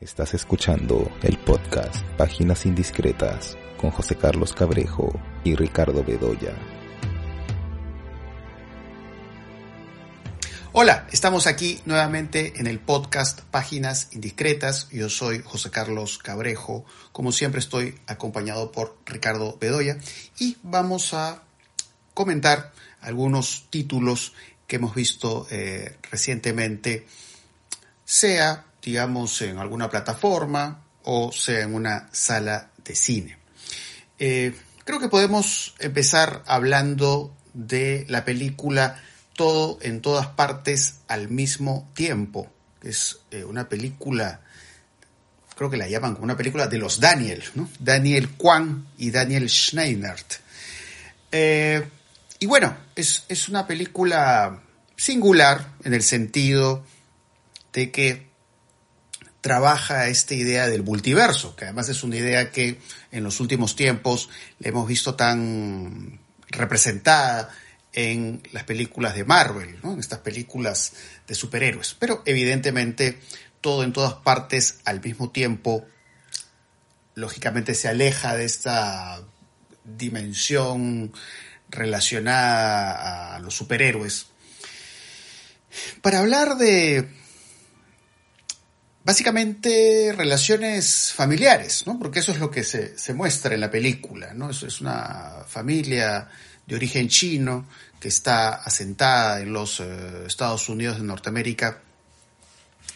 Estás escuchando el podcast Páginas Indiscretas con José Carlos Cabrejo y Ricardo Bedoya. Hola, estamos aquí nuevamente en el podcast Páginas Indiscretas. Yo soy José Carlos Cabrejo. Como siempre estoy acompañado por Ricardo Bedoya y vamos a comentar algunos títulos que hemos visto eh, recientemente, sea digamos, en alguna plataforma o sea en una sala de cine. Eh, creo que podemos empezar hablando de la película Todo en todas partes al mismo tiempo, es eh, una película, creo que la llaman como una película de los Daniel, ¿no? Daniel Kwan y Daniel Schneinert. Eh, y bueno, es, es una película singular en el sentido de que trabaja esta idea del multiverso, que además es una idea que en los últimos tiempos le hemos visto tan representada en las películas de Marvel, ¿no? en estas películas de superhéroes. Pero evidentemente todo en todas partes al mismo tiempo, lógicamente se aleja de esta dimensión relacionada a los superhéroes. Para hablar de básicamente relaciones familiares, ¿no? Porque eso es lo que se, muestra en la película, ¿no? Es una familia de origen chino que está asentada en los eh, Estados Unidos de Norteamérica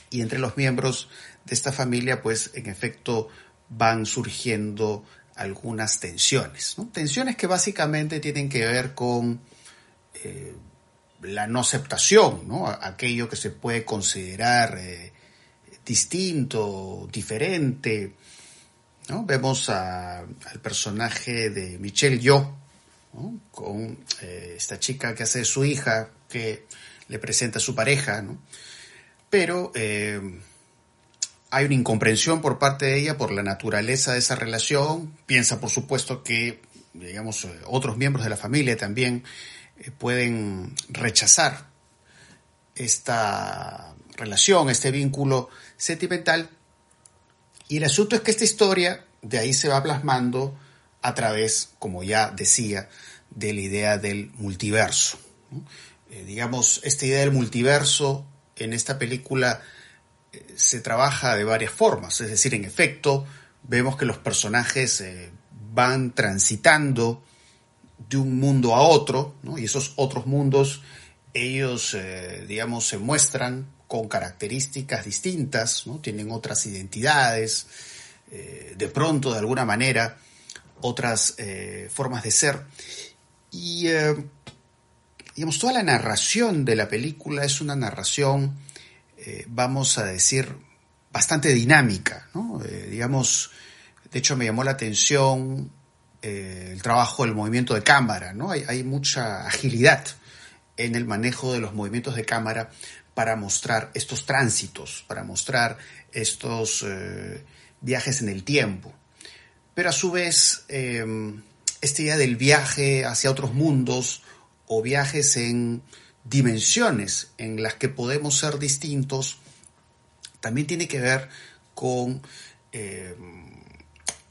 y entre los miembros de esta familia, pues en efecto van surgiendo algunas tensiones. Tensiones que básicamente tienen que ver con eh, la no aceptación, ¿no? Aquello que se puede considerar eh, distinto, diferente. ¿no? Vemos al personaje de Michelle Yo, con eh, esta chica que hace su hija, que le presenta a su pareja, ¿no? pero eh, hay una incomprensión por parte de ella por la naturaleza de esa relación. Piensa, por supuesto, que digamos, eh, otros miembros de la familia también pueden rechazar esta relación, este vínculo sentimental. Y el asunto es que esta historia de ahí se va plasmando a través, como ya decía, de la idea del multiverso. Eh, digamos, esta idea del multiverso en esta película eh, se trabaja de varias formas, es decir, en efecto, vemos que los personajes eh, van transitando de un mundo a otro, y esos otros mundos, ellos, digamos, se muestran con características distintas, tienen otras identidades, eh, de pronto, de alguna manera, otras eh, formas de ser. Y, eh, digamos, toda la narración de la película es una narración, vamos a decir, bastante dinámica, digamos, de hecho me llamó la atención el trabajo del movimiento de cámara, ¿no? Hay mucha agilidad en el manejo de los movimientos de cámara para mostrar estos tránsitos, para mostrar estos eh, viajes en el tiempo. Pero a su vez, em, esta idea del viaje hacia otros mundos o viajes en dimensiones en las que podemos ser distintos, también tiene que ver con em,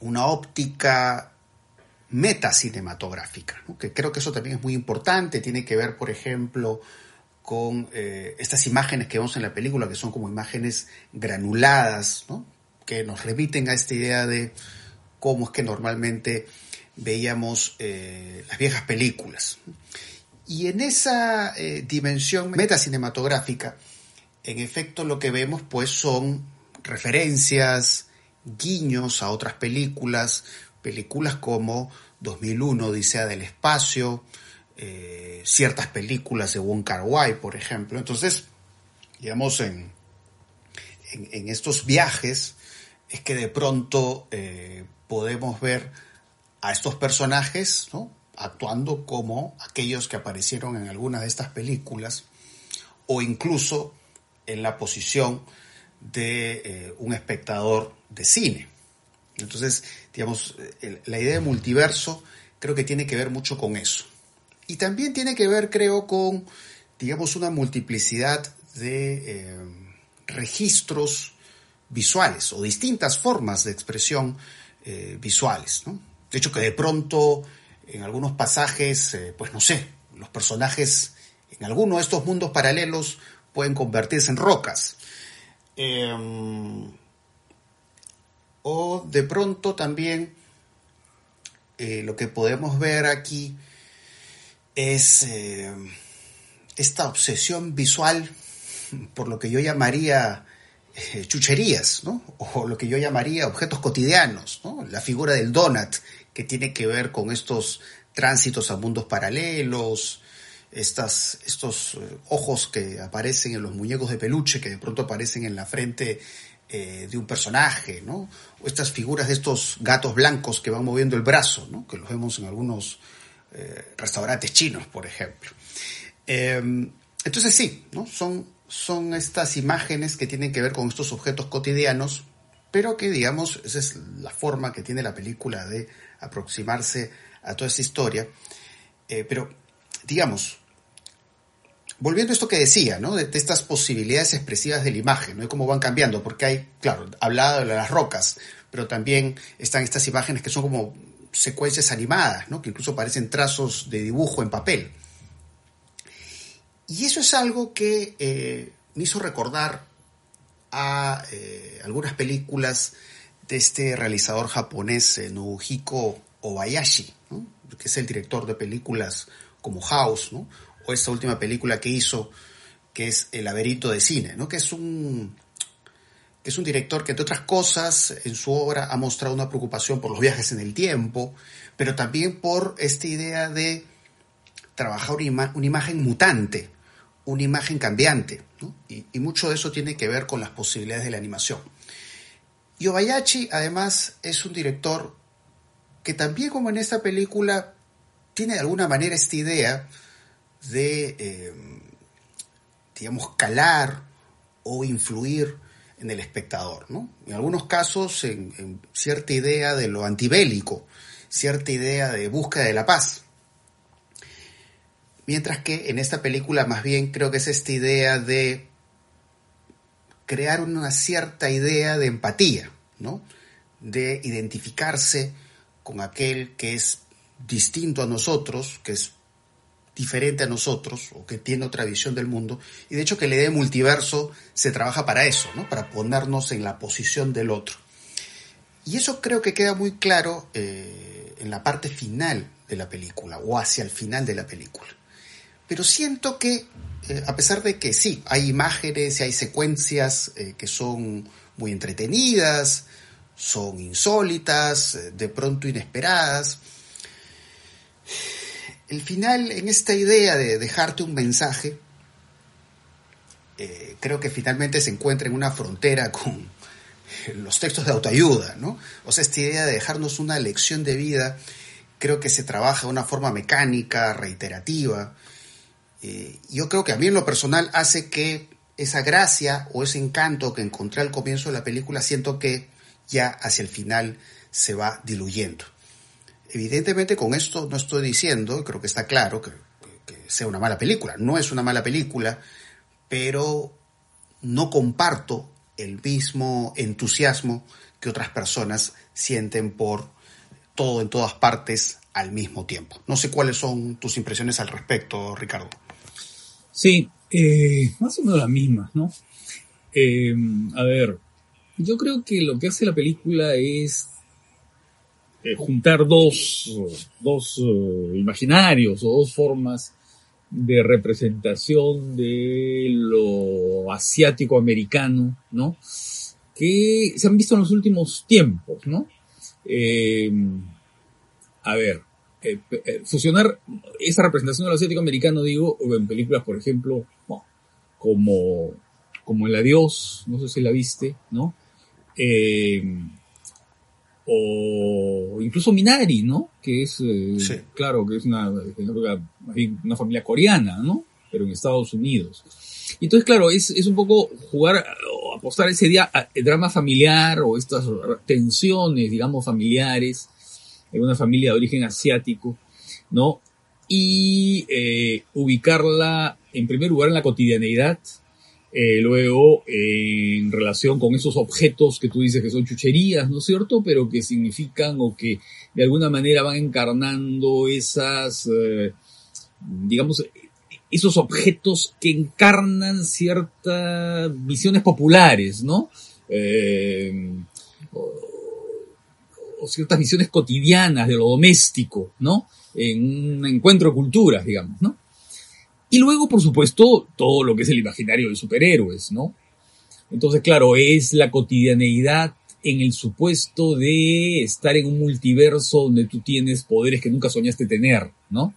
una óptica metacinematográfica, que creo que eso también es muy importante, tiene que ver, por ejemplo, con eh, estas imágenes que vemos en la película, que son como imágenes granuladas, que nos remiten a esta idea de cómo es que normalmente veíamos eh, las viejas películas. Y en esa eh, dimensión metacinematográfica, en efecto lo que vemos pues son referencias, guiños a otras películas, películas como 2001, Odisea del Espacio, eh, ciertas películas de Wong Kar Wai, por ejemplo. Entonces, digamos, en, en, estos viajes es que de pronto eh, podemos ver a estos personajes actuando como aquellos que aparecieron en alguna de estas películas o incluso en la posición de eh, un espectador de cine. Entonces, digamos, la idea de multiverso creo que tiene que ver mucho con eso. Y también tiene que ver, creo, con, digamos, una multiplicidad de eh, registros visuales o distintas formas de expresión visuales. De hecho, que de pronto en algunos pasajes, pues no sé, los personajes en alguno de estos mundos paralelos pueden convertirse en rocas. Em, o de pronto también eh, lo que podemos ver aquí es em, esta obsesión visual por lo que yo llamaría eh, chucherías, o lo que yo llamaría objetos cotidianos, la figura del donut, que tiene que ver con estos tránsitos a mundos paralelos, estas, estos eh, ojos que aparecen en los muñecos de peluche, que de pronto aparecen en la frente eh, de un personaje, ¿no? O estas figuras de estos gatos blancos que van moviendo el brazo, ¿no? Que los vemos en algunos eh, restaurantes chinos, por ejemplo. Em, entonces sí, ¿no? Son, son estas imágenes que tienen que ver con estos objetos cotidianos, pero que, digamos, esa es la forma que tiene la película de aproximarse a toda esta historia. pero, digamos, volviendo a esto que decía, ¿no? De, estas posibilidades expresivas de la imagen, ¿no? Cómo van cambiando, porque hay, claro, hablado de las rocas, pero también están estas imágenes que son como secuencias animadas, ¿no? Que incluso parecen trazos de dibujo en papel. Y eso es algo que eh, me hizo recordar a eh, algunas películas de este realizador japonés, eh, Nobuhiko Obayashi, que es el director de películas como House, ¿no? o esta última película que hizo, que es El laberinto de cine, ¿no? que es un es un director que, entre otras cosas, en su obra ha mostrado una preocupación por los viajes en el tiempo, pero también por esta idea de trabajar una, imagen mutante, una imagen cambiante, y, mucho de eso tiene que ver con las posibilidades de la animación. Y Obayashi, además, es un director que también, como en esta película, tiene de alguna manera esta idea de, eh, digamos, calar o influir en el espectador, ¿no? En algunos casos, en, cierta idea de lo antibélico, cierta idea de búsqueda de la paz. Mientras que en esta película más bien creo que es esta idea de crear una cierta idea de empatía, ¿no? De identificarse con aquel que es distinto a nosotros, que es diferente a nosotros o que tiene otra visión del mundo. Y de hecho que la idea de multiverso se trabaja para eso, ¿no? para ponernos en la posición del otro. Y eso creo que queda muy claro eh, en la parte final de la película o hacia el final de la película. Pero siento que, eh, a pesar de que sí, hay imágenes y hay secuencias eh, que son muy entretenidas, son insólitas, de pronto inesperadas, el final, en esta idea de dejarte un mensaje, eh, creo que finalmente se encuentra en una frontera con los textos de autoayuda, ¿no? O sea, esta idea de dejarnos una lección de vida, creo que se trabaja de una forma mecánica, reiterativa. Eh, yo creo que a mí en lo personal hace que esa gracia o ese encanto que encontré al comienzo de la película, siento que ya hacia el final se va diluyendo. Evidentemente con esto no estoy diciendo, creo que está claro, que, sea una mala película. No es una mala película, pero no comparto el mismo entusiasmo que otras personas sienten por todo en todas partes al mismo tiempo. No sé cuáles son tus impresiones al respecto, Ricardo. Sí, eh, más o menos las mismas, ¿no? Eh, a ver, yo creo que lo que hace la película es eh, juntar dos, dos eh, imaginarios o dos formas de representación de lo asiático americano, ¿no? Que se han visto en los últimos tiempos, ¿no? Eh, a ver, fusionar esa representación de lo asiático americano, digo, en películas, por ejemplo, como, como El Adiós, no sé si la viste, ¿no? O incluso Minari, ¿no? Que es, eh, claro, que es una, una familia coreana, ¿no? Pero en Estados Unidos. Entonces, claro, es, es un poco jugar o apostar ese día el drama familiar o estas tensiones, digamos, familiares en una familia de origen asiático, ¿no? Y eh, ubicarla en primer lugar en la cotidianeidad, Eh, luego, eh, en relación con esos objetos que tú dices que son chucherías, ¿no es cierto? Pero que significan o que de alguna manera van encarnando esas, eh, digamos, esos objetos que encarnan ciertas visiones populares, ¿no? O, o, ciertas visiones cotidianas de lo doméstico, ¿no? En un encuentro de culturas, digamos, ¿no? Y luego, por supuesto, todo lo que es el imaginario de superhéroes, ¿no? Entonces, claro, es la cotidianeidad en el supuesto de estar en un multiverso donde tú tienes poderes que nunca soñaste tener, ¿no?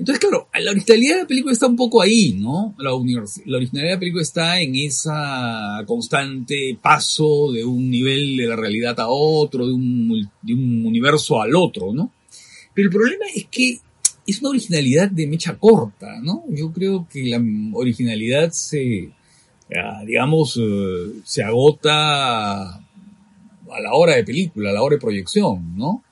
Entonces, claro, la originalidad de la película está un poco ahí, ¿no? La, la originalidad de la película está en esa constante paso de un nivel de la realidad a otro, de un, de un universo al otro, ¿no? Pero el problema es que es una originalidad de mecha corta, ¿no? Yo creo que la originalidad se, digamos, eh, se agota a la hora de película, a la hora de proyección, ¿no?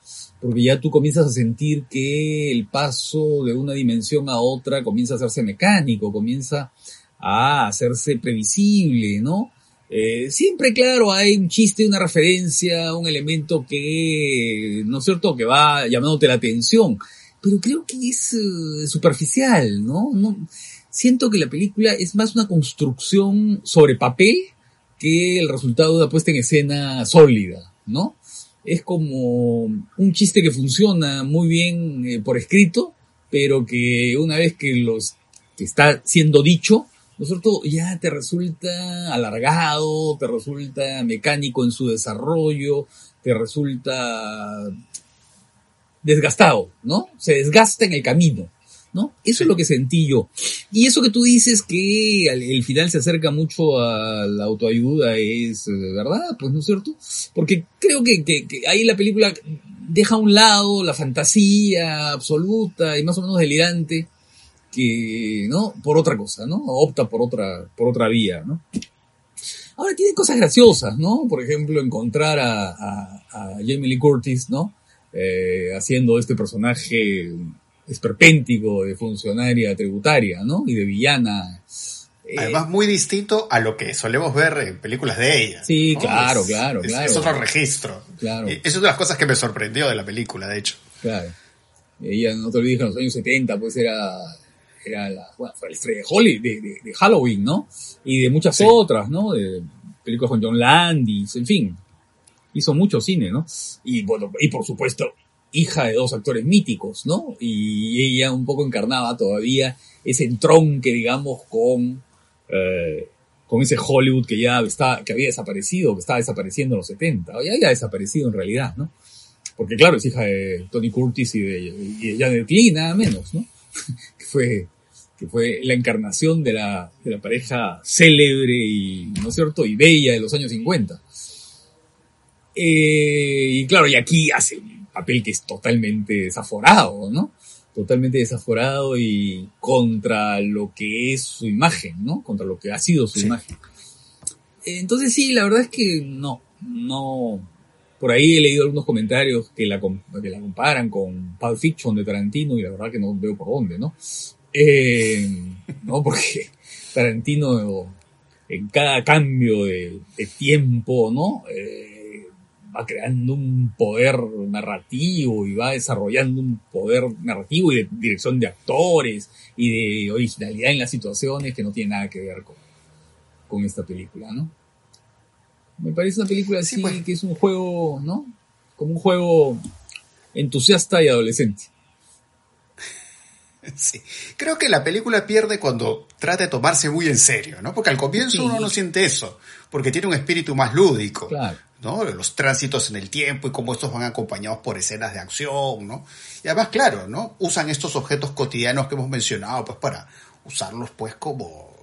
Porque ya tú comienzas a sentir que el paso de una dimensión a otra comienza a hacerse mecánico, comienza a hacerse previsible, ¿no? Eh, siempre, claro, hay un chiste, una referencia, un elemento que, ¿no es cierto?, que va llamándote la atención pero creo que es eh, superficial, ¿no? Siento que la película es más una construcción sobre papel que el resultado de una puesta en escena sólida, ¿no? Es como un chiste que funciona muy bien eh, por escrito, pero que una vez que los que está siendo dicho, ¿no es cierto? Ya te resulta alargado, te resulta mecánico en su desarrollo, te resulta desgastado, ¿no? Se desgasta en el camino, ¿no? Eso es lo que sentí yo. Y eso que tú dices que el final se acerca mucho a la autoayuda es eh, verdad, pues no es cierto. Porque creo que, que, que ahí la película deja a un lado la fantasía absoluta y más o menos delirante que, ¿no? Por otra cosa, ¿no? Opta por otra, por otra vía, ¿no? Ahora tiene cosas graciosas, ¿no? Por ejemplo, encontrar a, a, a Jamie Lee Curtis, ¿no? Eh, haciendo este personaje esperpéntico de funcionaria tributaria, ¿no? Y de villana. Eh, Además, muy distinto a lo que solemos ver en películas de ella. Sí, claro, claro, es, claro. Es otro registro. Claro. Y es una de las cosas que me sorprendió de la película, de hecho. Claro. Ella, no te olvides en los años 70, pues era, era la, bueno, fue la estrella de, Holly, de, de, de, Halloween, ¿no? Y de muchas sí. otras, ¿no? De películas con John Landis, en fin hizo mucho cine, ¿no? Y bueno, y por supuesto, hija de dos actores míticos, ¿no? Y ella un poco encarnaba todavía ese entronque, digamos, con, eh, con ese Hollywood que ya está, que había desaparecido, que estaba desapareciendo en los 70, ya había desaparecido en realidad, ¿no? Porque claro, es hija de Tony Curtis y de, y de Janet Leigh, nada menos, ¿no? que fue, que fue la encarnación de la, de la pareja célebre y, ¿no es cierto?, y bella de los años 50. Eh, y claro, y aquí hace un papel que es totalmente desaforado, ¿no? Totalmente desaforado y contra lo que es su imagen, ¿no? Contra lo que ha sido su sí. imagen. Entonces sí, la verdad es que no, no. Por ahí he leído algunos comentarios que la, que la comparan con Pulp Fiction de Tarantino y la verdad que no veo por dónde, ¿no? Eh, no, porque Tarantino en cada cambio de, de tiempo, ¿no? Eh, va creando un poder narrativo y va desarrollando un poder narrativo y de dirección de actores y de originalidad en las situaciones que no tiene nada que ver con, con esta película, ¿no? Me parece una película así sí, pues. que es un juego, ¿no? Como un juego entusiasta y adolescente. Sí. Creo que la película pierde cuando trata de tomarse muy en serio, ¿no? Porque al comienzo sí. uno no siente eso, porque tiene un espíritu más lúdico. Claro. ¿No? Los tránsitos en el tiempo y cómo estos van acompañados por escenas de acción, ¿no? Y además, claro, ¿no? Usan estos objetos cotidianos que hemos mencionado, pues para usarlos, pues, como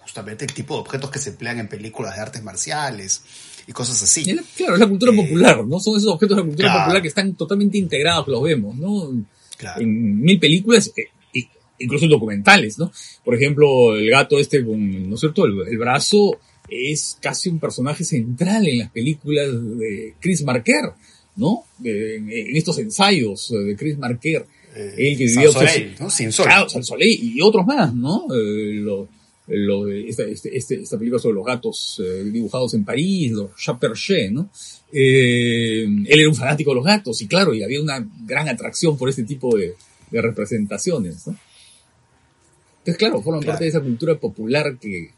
justamente el tipo de objetos que se emplean en películas de artes marciales y cosas así. Claro, es la cultura eh, popular, ¿no? Son esos objetos de la cultura claro. popular que están totalmente integrados, los vemos, ¿no? Claro. En mil películas, eh, incluso en documentales, ¿no? Por ejemplo, el gato este con, ¿no es cierto? El, el brazo es casi un personaje central en las películas de Chris Marker, ¿no? De, en, estos ensayos de Chris Marker. Eh, el que vivía Soleil, ¿no? Sin sol. Claro, San Soleil y otros más, ¿no? Eh, lo, lo, esta, este, este, esta película sobre los gatos eh, dibujados en París, los Chaperché, ¿no? Eh, él era un fanático de los gatos y claro, y había una gran atracción por este tipo de, de representaciones, ¿no? Entonces, claro, forman Claro. parte de esa cultura popular que,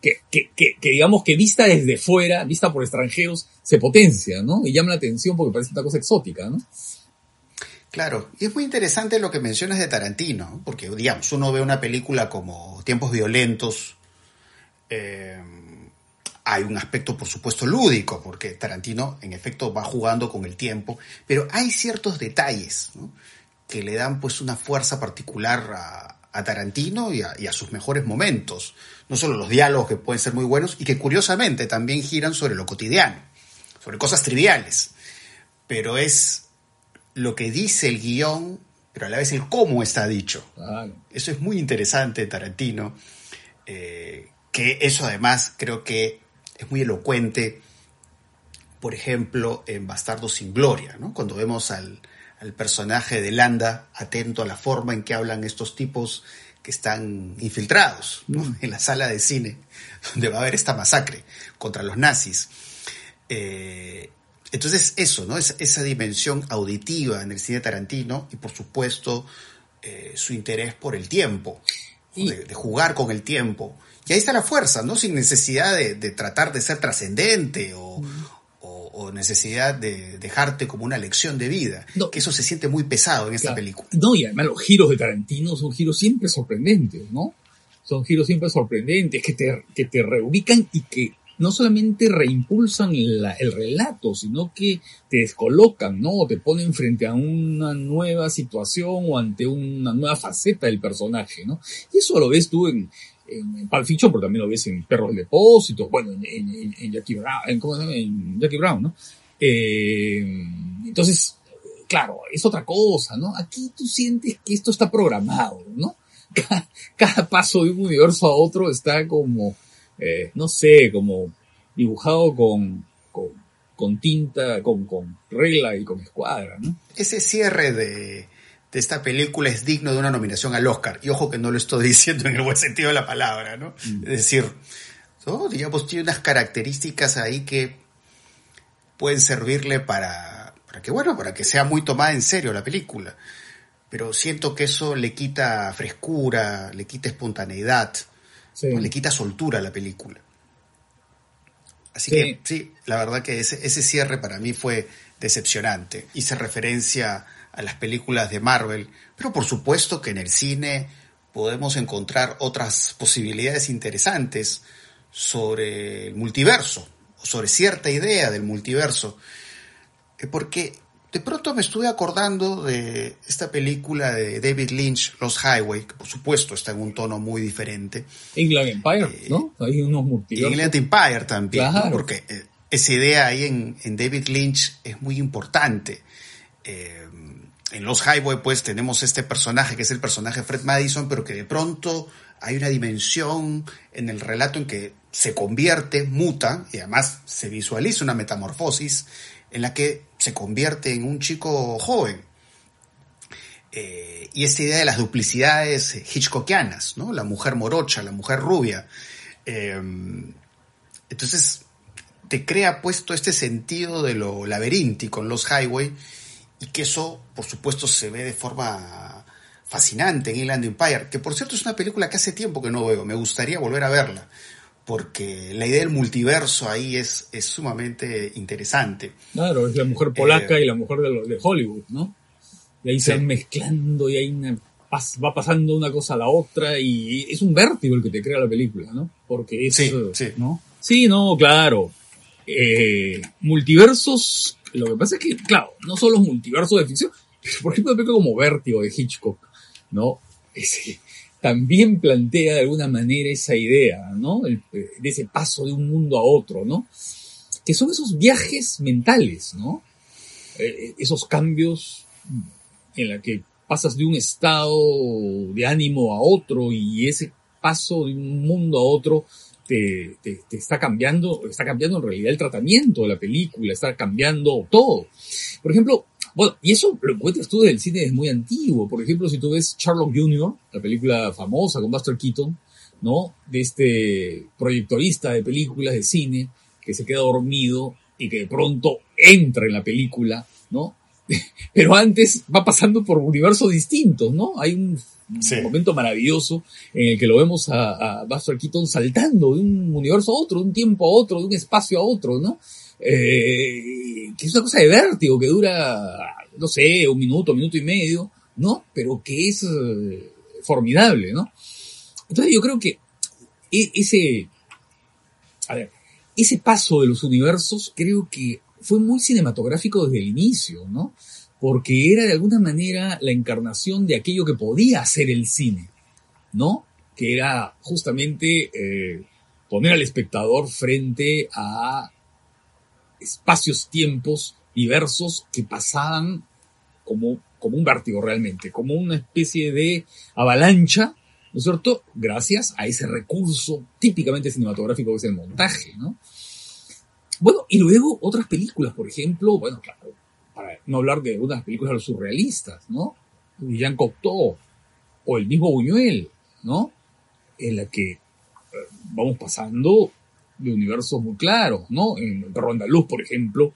que, que, que, digamos que vista desde fuera, vista por extranjeros, se potencia, ¿no? Y llama la atención porque parece una cosa exótica, ¿no? Claro, y es muy interesante lo que mencionas de Tarantino, ¿no? porque digamos, uno ve una película como Tiempos Violentos, eh, hay un aspecto por supuesto lúdico, porque Tarantino en efecto va jugando con el tiempo, pero hay ciertos detalles ¿no? que le dan pues una fuerza particular a, a Tarantino y a, y a sus mejores momentos, no solo los diálogos que pueden ser muy buenos y que curiosamente también giran sobre lo cotidiano, sobre cosas triviales, pero es lo que dice el guion, pero a la vez el cómo está dicho. Claro. Eso es muy interesante de Tarantino, eh, que eso además creo que es muy elocuente, por ejemplo, en Bastardo sin Gloria, ¿no? cuando vemos al, al personaje de Landa atento a la forma en que hablan estos tipos que están infiltrados ¿no? en la sala de cine, donde va a haber esta masacre contra los nazis. Eh, entonces eso, ¿no? Es, esa dimensión auditiva en el cine tarantino y por supuesto eh, su interés por el tiempo, de, de jugar con el tiempo. Y ahí está la fuerza, ¿no? Sin necesidad de, de tratar de ser trascendente o, o- o necesidad de dejarte como una lección de vida. No. Que eso se siente muy pesado en esta Claro. película. No, y además los giros de Tarantino son giros siempre sorprendentes, ¿no? Son giros siempre sorprendentes que te, que te reubican y que no solamente reimpulsan la- el relato, sino que te descolocan, ¿no? O te ponen frente a una nueva situación o ante una nueva faceta del personaje, ¿no? Y eso lo ves tú en, en Pulp Fiction, pero también lo ves en Perros del Depósito, bueno, en, Jackie Brown, en, ¿cómo se llama? En Jackie Brown, ¿no? Eh, entonces, claro, es otra cosa, ¿no? Aquí tú sientes que esto está programado, ¿no? Cada, cada paso de un universo a otro está como, eh, no sé, como dibujado con, con, con tinta, con, con regla y con escuadra, ¿no? Ese cierre de, de esta película es digno de una nominación al Oscar. Y ojo que no lo estoy diciendo en el buen sentido de la palabra, ¿no? Mm. Es decir, digamos, tiene unas características ahí que pueden servirle para, para que, bueno, para que sea muy tomada en serio la película. Pero siento que eso le quita frescura, le quita espontaneidad, Sí. ¿no? le quita soltura a la película. Así Sí. que sí, la verdad que ese, ese cierre para mí fue decepcionante. Hice referencia a las películas de Marvel, pero por supuesto que en el cine podemos encontrar otras posibilidades interesantes sobre el multiverso, o sobre cierta idea del multiverso. Eh, Porque de pronto me estuve acordando de esta película de David Lynch, Los Highway, que por supuesto está en un tono muy diferente. England Empire, ¿no? Hay unos multiversos. Inland Empire también, porque eh, esa idea ahí en, en David Lynch es muy importante. Eh, en Los Highway pues tenemos este personaje que es el personaje Fred Madison, pero que de pronto hay una dimensión en el relato en que se convierte, muta, y además se visualiza una metamorfosis en la que se convierte en un chico joven. Eh, y esta idea de las duplicidades hitchcockianas, ¿no? La mujer morocha, la mujer rubia. Eh, entonces, te crea puesto este sentido de lo laberíntico en los highway y que eso, por supuesto, se ve de forma fascinante en Inland Empire, que por cierto es una película que hace tiempo que no veo, me gustaría volver a verla, porque la idea del multiverso ahí es, es sumamente interesante. Claro, es la mujer polaca Eh, y la mujer de, de Hollywood, ¿no? Y ahí Sí. se van mezclando y ahí una- va pasando una cosa a la otra y es un vértigo el que te crea la película, ¿no? Porque es, Sí, sí. ¿no? Sí, no, claro. Eh, multiversos, lo que pasa es que, claro, no solo los multiversos de ficción, por ejemplo, como Vértigo de Hitchcock, ¿no? También plantea de alguna manera esa idea, ¿no? El- de ese paso de un mundo a otro, ¿no? Que son esos viajes mentales, ¿no? Eh, esos cambios en la que pasas de un estado de ánimo a otro y ese paso de un mundo a otro te, está cambiando, está cambiando en realidad el tratamiento de la película, está cambiando todo. Por ejemplo, Bueno, y eso lo encuentras tú del cine es muy antiguo. Por ejemplo, si tú ves Sherlock Jr., la película famosa con Buster Keaton, ¿no? De este proyectorista de películas de cine que se queda dormido y que de pronto entra en la película, ¿no? Pero antes va pasando por universos distintos, ¿no? Hay un momento maravilloso en el que lo vemos a, a, Buster Keaton saltando de un universo a otro, de un tiempo a otro, de un espacio a otro, ¿no? Eh, que es una cosa de vértigo que dura, no sé, un minuto, minuto y medio, ¿no? Pero que es eh, formidable, ¿no? Entonces yo creo que e, ese, a ver, ese paso de los universos creo que fue muy cinematográfico desde el inicio, ¿no? Porque era de alguna manera la encarnación de aquello que podía hacer el cine, ¿no? Que era justamente eh, poner al espectador frente a espacios, tiempos diversos que pasaban como, como un vértigo realmente, como una especie de avalancha ¿no es cierto? Gracias a ese recurso típicamente cinematográfico que es el montaje, ¿no? Bueno, y luego otras películas, por ejemplo, bueno, claro, para no hablar de algunas películas de los surrealistas, ¿no? Jean Cocteau, o el mismo Buñuel, ¿no? En la que eh, vamos pasando de universos muy claros, ¿no? En el perro por ejemplo,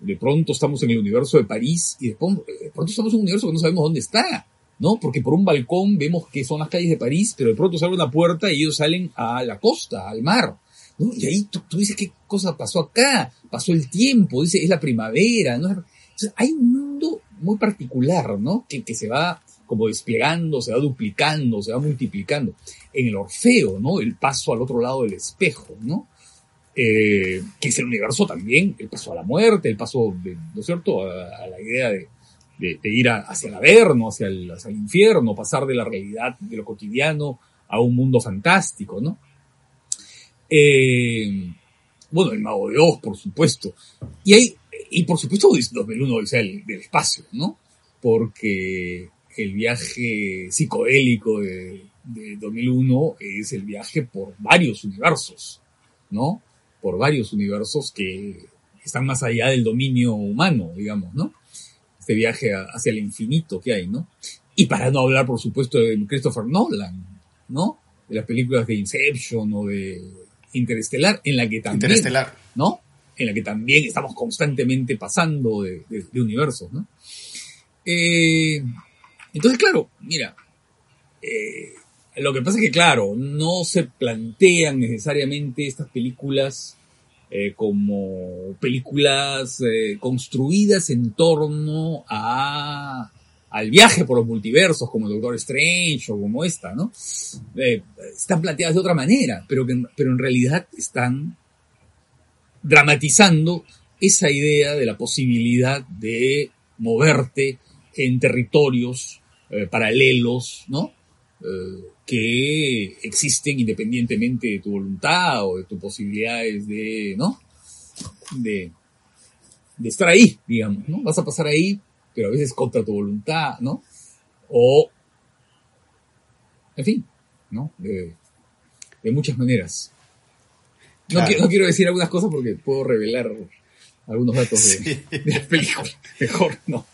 de pronto estamos en el universo de París y de pronto, de pronto estamos en un universo que no sabemos dónde está, ¿no? Porque por un balcón vemos que son las calles de París, pero de pronto se una puerta y ellos salen a la costa, al mar. ¿no? Y ahí tú, dices, ¿qué cosa pasó acá? Pasó el tiempo, dice, es la primavera, ¿no? Entonces, hay un mundo muy particular, ¿no? Que, se va como desplegando, se va duplicando, se va multiplicando. En el Orfeo, ¿no? El paso al otro lado del espejo, ¿no? Eh, que es el universo también, el paso a la muerte, el paso, de, ¿no es cierto?, a la idea de, de, ir hacia el averno, hacia el, hacia el infierno, pasar de la realidad, de lo cotidiano, a un mundo fantástico, ¿no? Eh, bueno, el Mago de Oz, por supuesto. Y hay, y por supuesto 2001 o del, del espacio, ¿no? Porque el viaje psicodélico de, de 2001 es el viaje por varios universos, ¿no? Por varios universos que están más allá del dominio humano, digamos, ¿no? este viaje hacia el infinito que hay, ¿no? Y para no hablar, por supuesto, de Christopher Nolan, ¿no? De las películas de Inception o de Interestelar, en la que también, Interestelar. ¿no? En la que también estamos constantemente pasando de, universos, ¿no? Eh, entonces, claro, mira, eh, lo que pasa es que, claro, no se plantean necesariamente estas películas eh, como películas eh, construidas en torno a al viaje por los multiversos como Doctor Strange o como esta, ¿no? Están planteadas de otra manera, pero, pero en realidad están dramatizando esa idea de la posibilidad de moverte en territorios paralelos, ¿no? que existen independientemente de tu voluntad o de tus posibilidades de, ¿no? De, estar ahí, digamos, ¿no? Vas a pasar ahí, pero a veces contra tu voluntad, ¿no? O, en fin, ¿no? De muchas maneras. No, quiero, no, quiero decir algunas cosas porque puedo revelar algunos datos de, de la película. Mejor, ¿no?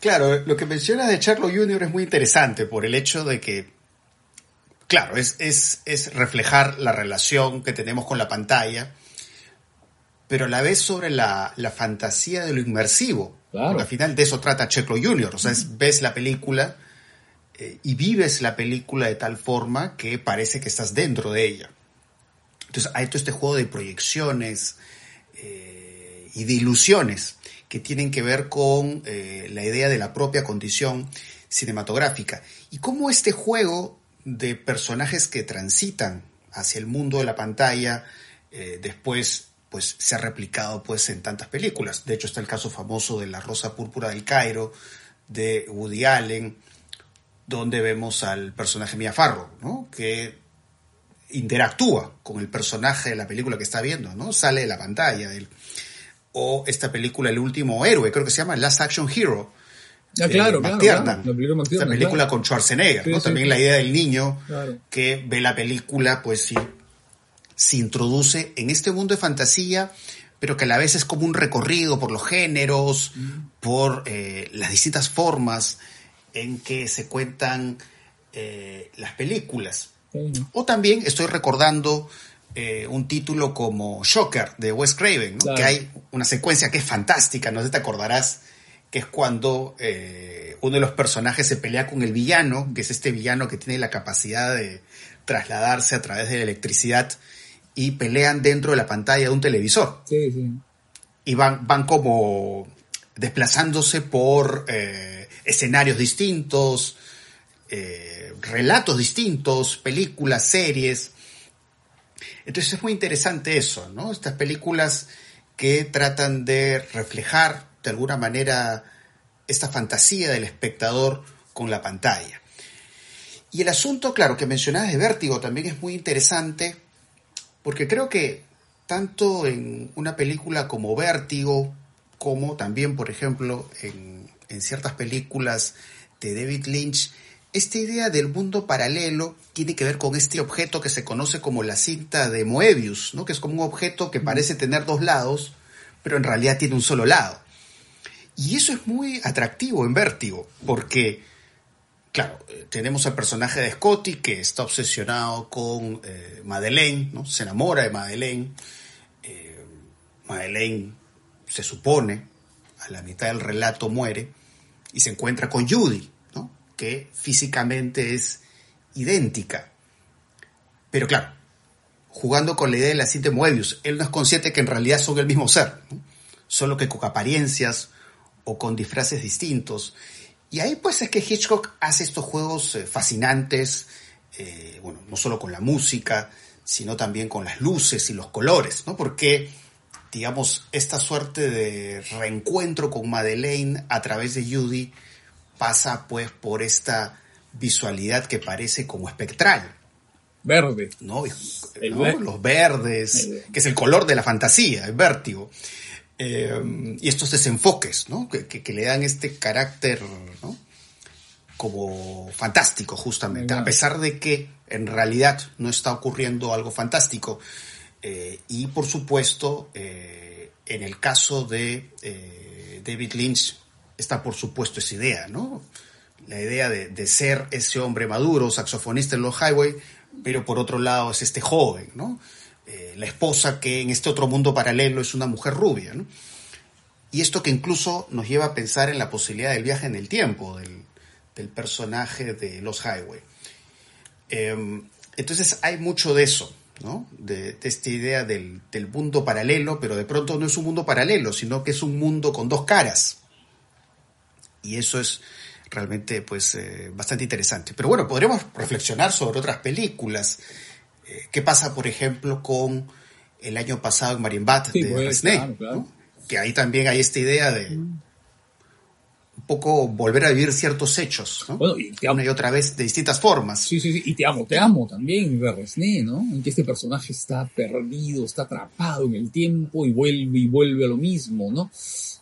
Claro, lo que menciona de Charlo Jr. es muy interesante por el hecho de que, claro, es, es, es reflejar la relación que tenemos con la pantalla, pero a la vez sobre la, la fantasía de lo inmersivo. Claro. Porque al final de eso trata Checlo Jr. O sea, es, ves la película eh, y vives la película de tal forma que parece que estás dentro de ella. Entonces hay todo este juego de proyecciones eh, y de ilusiones que tienen que ver con eh, la idea de la propia condición cinematográfica y cómo este juego de personajes que transitan hacia el mundo de la pantalla eh, después pues se ha replicado pues en tantas películas. De hecho está el caso famoso de La Rosa Púrpura del Cairo de Woody Allen, donde vemos al personaje Mia Farrow, ¿no? que interactúa con el personaje de la película que está viendo, ¿no? Sale de la pantalla del o esta película El último héroe, creo que se llama Last Action Hero. Ah, claro, claro, claro, Esta película con Schwarzenegger, ¿no? También la idea del niño que ve la película, pues sí, se introduce en este mundo de fantasía pero que a la vez es como un recorrido por los géneros, por eh, las distintas formas en que se cuentan eh, las películas. O también estoy recordando eh, un título como Shocker de Wes Craven, que hay una secuencia que es fantástica, no sé si te acordarás, que es cuando uno de los personajes se pelea con el villano, que es este villano que tiene la capacidad de trasladarse a través de la electricidad y pelean dentro de la pantalla de un televisor. Sí, sí. Y van, van como desplazándose por eh, escenarios distintos, eh, relatos distintos, películas, series. Entonces es muy interesante eso, ¿no? Estas películas que tratan de reflejar de alguna manera esta fantasía del espectador con la pantalla. Y el asunto, claro, que mencionabas de vértigo también es muy interesante porque creo que tanto en una película como Vértigo, como también, por ejemplo, en, ciertas películas de David Lynch, esta idea del mundo paralelo tiene que ver con este objeto que se conoce como la cinta de Moebius, ¿no? que es como un objeto que parece tener dos lados, pero en realidad tiene un solo lado. Y eso es muy atractivo en Vértigo, porque claro, eh, tenemos al personaje de Scotty que está obsesionado con eh, Madeleine, ¿no? Se enamora de Madeleine. Eh, Madeleine se supone, a la mitad del relato muere, y se encuentra con Judy. Que físicamente es idéntica. Pero claro, jugando con la idea de la cinta de él no es consciente que en realidad son el mismo ser, solo que con apariencias o con disfraces distintos. Y ahí pues es que Hitchcock hace estos juegos eh, fascinantes, eh, bueno, no solo con la música, sino también con las luces y los colores, ¿no? Porque, digamos, esta suerte de reencuentro con Madeleine a través de Judy pasa pues por esta visualidad que parece como espectral. Verde. ¿no? Los verdes, que es el color de la fantasía, el vértigo. Eh, y estos desenfoques, ¿no? Que, le dan este carácter, ¿no? Como fantástico, justamente, a pesar de que en realidad no está ocurriendo algo fantástico. Eh, y por supuesto, eh, en el caso de David Lynch, está por supuesto esa idea, ¿no? La idea de, ser ese hombre maduro, saxofonista en los highway, pero por otro lado es este joven, ¿no? Eh, la esposa que en este otro mundo paralelo es una mujer rubia. Y esto que incluso nos lleva a pensar en la posibilidad del viaje en el tiempo del, personaje de Los Highway. Em, entonces hay mucho de eso, ¿no? de, esta idea del, mundo paralelo, pero de pronto no es un mundo paralelo, sino que es un mundo con dos caras. Y eso es realmente pues eh, bastante interesante. Pero bueno, podremos reflexionar sobre otras películas. ¿Qué pasa, por ejemplo, con el año pasado en Marienbad de pues, Que ahí también hay esta idea de un poco volver a vivir ciertos hechos, y Una y otra vez de distintas formas. Sí, sí, sí, y te amo, te amo también de Resné, ¿no? En que este personaje está perdido, está atrapado en el tiempo y vuelve y vuelve a lo mismo, ¿no?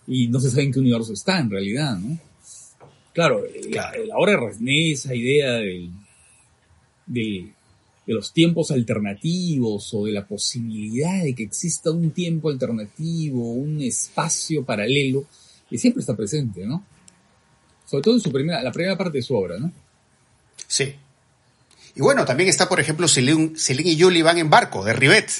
Y no se sabe en qué universo está en realidad, ¿no? Claro, La, obra de Resné, esa idea del, de de los tiempos alternativos o de la posibilidad de que exista un tiempo alternativo, un espacio paralelo, que siempre está presente, ¿no? Sobre todo en su primera, la primera parte de su obra, ¿no? Sí. Y bueno, también está, por ejemplo, Celine, y Julie van en barco, de Rivet,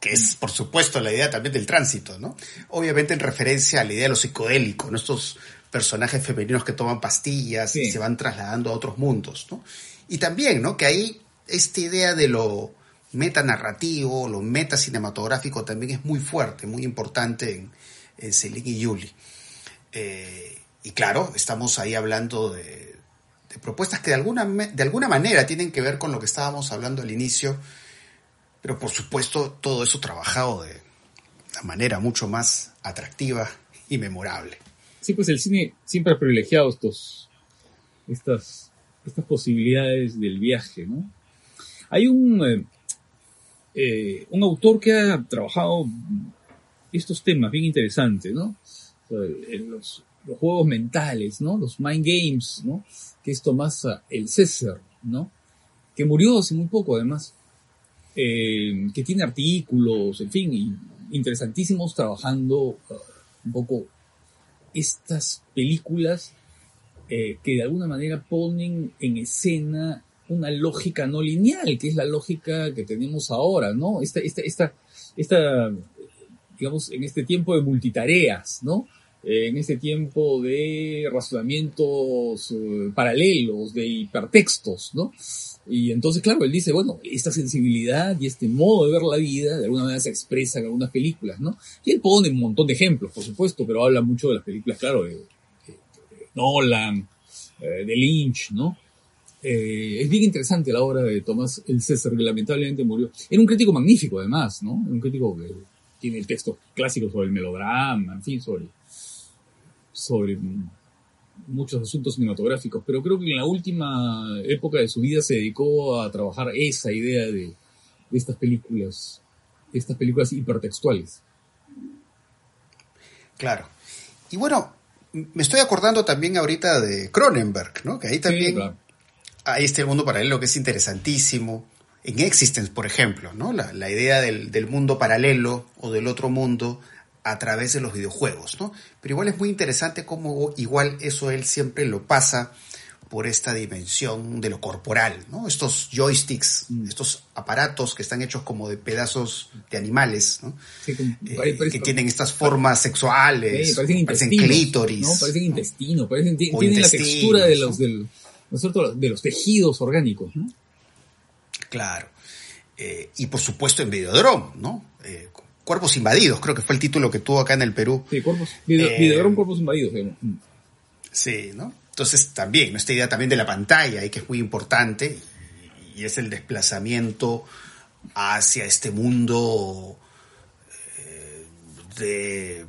que es, por supuesto, la idea también del tránsito, ¿no? Obviamente en referencia a la idea de lo psicodélico, ¿no? Estos personajes femeninos que toman pastillas y se van trasladando a otros mundos, ¿no? Y también, ¿no? Que ahí esta idea de lo metanarrativo, lo metacinematográfico también es muy fuerte, muy importante en, en y Yuli. Eh, y claro, estamos ahí hablando de, propuestas que de alguna, de alguna manera tienen que ver con lo que estábamos hablando al inicio, pero por supuesto todo eso trabajado de una manera mucho más atractiva y memorable. Sí, pues el cine siempre ha privilegiado estos, estas, estas posibilidades del viaje, ¿no? Hay un, eh, eh, un autor que ha trabajado estos temas bien interesantes, ¿no? Los, juegos mentales, ¿no? Los mind games, ¿no? Que es Tomás el César, ¿no? Que murió hace muy poco, además. Eh, que tiene artículos, en fin, interesantísimos trabajando uh, un poco estas películas eh, que de alguna manera ponen en escena una lógica no lineal, que es la lógica que tenemos ahora, ¿no? Esta, esta, esta, esta digamos, en este tiempo de multitareas, ¿no? en este tiempo de razonamientos eh, paralelos, de hipertextos, ¿no? Y entonces, claro, él dice, bueno, esta sensibilidad y este modo de ver la vida de alguna manera se expresa en algunas películas, ¿no? Y él pone un montón de ejemplos, por supuesto, pero habla mucho de las películas, claro, de, Nolan, eh, de Lynch, ¿no? Eh, es bien interesante la obra de Tomás El César, que lamentablemente murió. Era un crítico magnífico, además, ¿no? Un crítico que tiene el texto clásico sobre el melodrama, en fin, sobre, sobre muchos asuntos cinematográficos, pero creo que en la última época de su vida se dedicó a trabajar esa idea de, estas películas, estas películas hipertextuales. Claro. Y bueno, me estoy acordando también ahorita de Cronenberg, ¿no? Que ahí también hay este mundo paralelo que es interesantísimo. En Existence, por ejemplo, ¿no? La, idea del, del, mundo paralelo o del otro mundo a través de los videojuegos, ¿no? Pero igual es muy interesante cómo igual eso él siempre lo pasa por esta dimensión de lo corporal, ¿no? Estos joysticks, mm. estos aparatos que están hechos como de pedazos de animales, ¿no? Eh, que tienen estas formas sexuales, parecen, parecen clítoris, ¿no? Parecen intestino, parecen, tienen la textura de los, del, de los tejidos orgánicos, ¿no? Claro. Eh, y por supuesto en Videodrome, ¿no? Eh, Cuerpos Invadidos, creo que fue el título que tuvo acá en el Perú. Sí, Cuerpos, eh, Cuerpos Invadidos. Mm. Sí, ¿no? Entonces también, esta idea también de la pantalla, y que es muy importante, y, es el desplazamiento hacia este mundo eh, de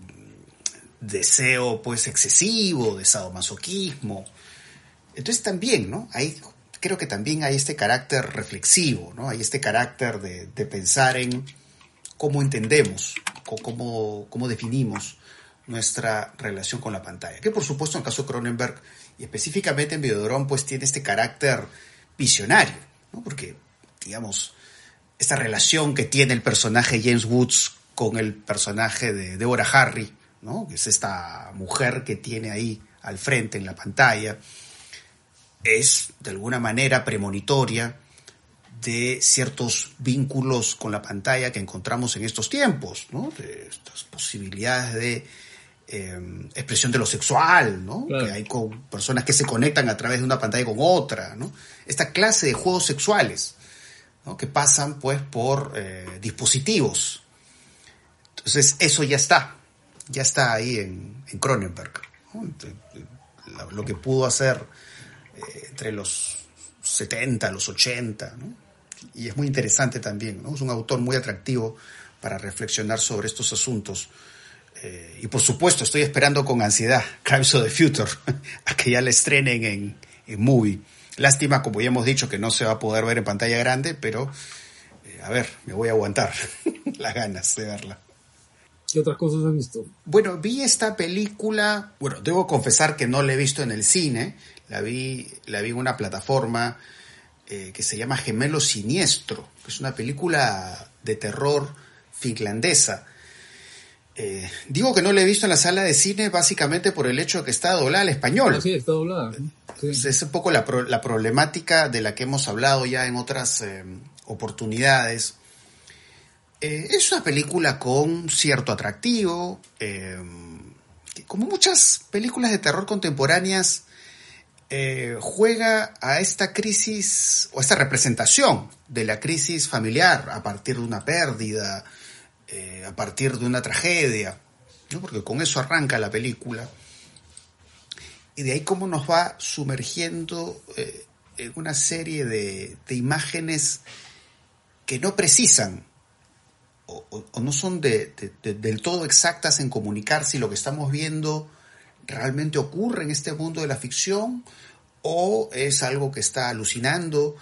deseo pues excesivo, de sadomasoquismo. Entonces también, ¿no? Ahí creo que también hay este carácter reflexivo, ¿no? Hay este carácter de, de pensar en cómo entendemos, cómo, cómo definimos nuestra relación con la pantalla. Que por supuesto en el caso de Cronenberg y específicamente en Videodrome pues tiene este carácter visionario, ¿no? porque digamos, esta relación que tiene el personaje James Woods con el personaje de Deborah Harry, ¿no? que es esta mujer que tiene ahí al frente en la pantalla, es de alguna manera premonitoria de ciertos vínculos con la pantalla que encontramos en estos tiempos, ¿no? de estas posibilidades de em, expresión de lo sexual, ¿no? que hay con personas que se conectan a través de una pantalla con otra, ¿no? esta clase de juegos sexuales ¿no? que pasan pues por eh, dispositivos. Entonces eso ya está, ya está ahí en, en Cronenberg, lo que pudo hacer eh, entre los 70, los 80, ¿no? Y es muy interesante también, ¿no? Es un autor muy atractivo para reflexionar sobre estos asuntos. Eh, y por supuesto, estoy esperando con ansiedad Crimes of the Future, a que ya la estrenen en, en Movie. Lástima, como ya hemos dicho, que no se va a poder ver en pantalla grande, pero eh, a ver, me voy a aguantar las ganas de verla. ¿Qué otras cosas has visto? Bueno, vi esta película, bueno, debo confesar que no la he visto en el cine, la vi, la vi en una plataforma eh, que se llama Gemelo Siniestro, que es una película de terror finlandesa. Eh, digo que no la he visto en la sala de cine básicamente por el hecho de que está doblada al español. Ah, sí, está doblada. Es un poco la, problemática de la que hemos hablado ya en otras eh, oportunidades. es una película con cierto atractivo, como muchas películas de terror contemporáneas, eh, juega a esta crisis o esta representación de la crisis familiar a partir de una pérdida, eh, a partir de una tragedia, porque con eso arranca la película. Y de ahí cómo nos va sumergiendo eh, en una serie de, imágenes que no precisan o, no son del todo exactas en comunicar si lo que estamos viendo realmente ocurre en este mundo de la ficción o es algo que está alucinando,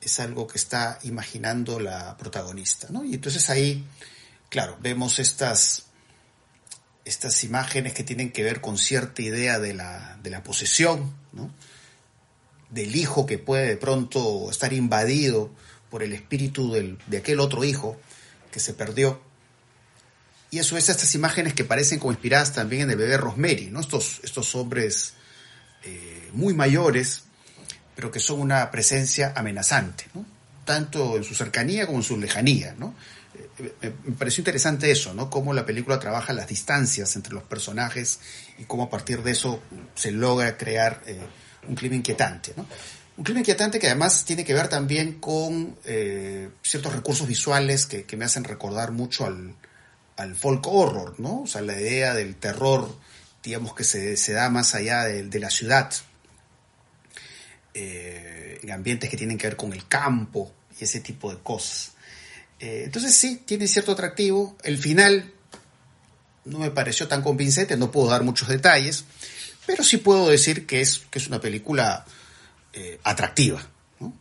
es algo que está imaginando la protagonista, ¿no? Y entonces ahí, claro, vemos estas, estas imágenes que tienen que ver con cierta idea de la, de la posesión, ¿no? Del hijo que puede de pronto estar invadido por el espíritu del, de aquel otro hijo que se perdió. y a su vez estas imágenes que parecen como inspiradas también en el bebé Rosemary, ¿no? Estos, estos hombres eh, muy mayores, pero que son una presencia amenazante, ¿no? tanto en su cercanía como en su lejanía. Eh, eh, me pareció interesante eso, ¿no? cómo la película trabaja las distancias entre los personajes y cómo a partir de eso se logra crear un clima inquietante. Un clima inquietante que además tiene que ver también con ciertos recursos visuales que, que me hacen recordar mucho al, al folk horror, ¿no? O sea, la idea del terror, digamos, que se, se da más allá de, la ciudad, eh, en ambientes que tienen que ver con el campo y ese tipo de cosas. Eh, entonces sí, tiene cierto atractivo. El final no me pareció tan convincente, no puedo dar muchos detalles, pero sí puedo decir que es, que es una película eh, atractiva.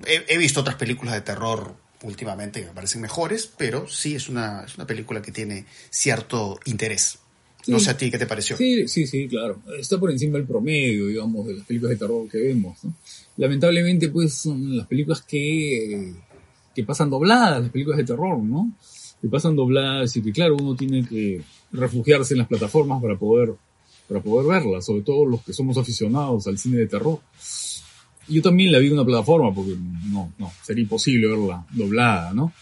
he, visto otras películas de terror últimamente me parecen mejores, pero sí es una, es una película que tiene cierto interés. No sé a ti qué te pareció. Sí, sí, sí, claro. Está por encima del promedio, digamos, de las películas de terror que vemos. Lamentablemente, pues, son las películas que, que pasan dobladas, las películas de terror, ¿no? Que pasan dobladas y que, claro, uno tiene que refugiarse en las plataformas para poder, para poder verlas, sobre todo los que somos aficionados al cine de terror. Yo también la vi en una plataforma porque no, no, sería imposible verla doblada, ¿no?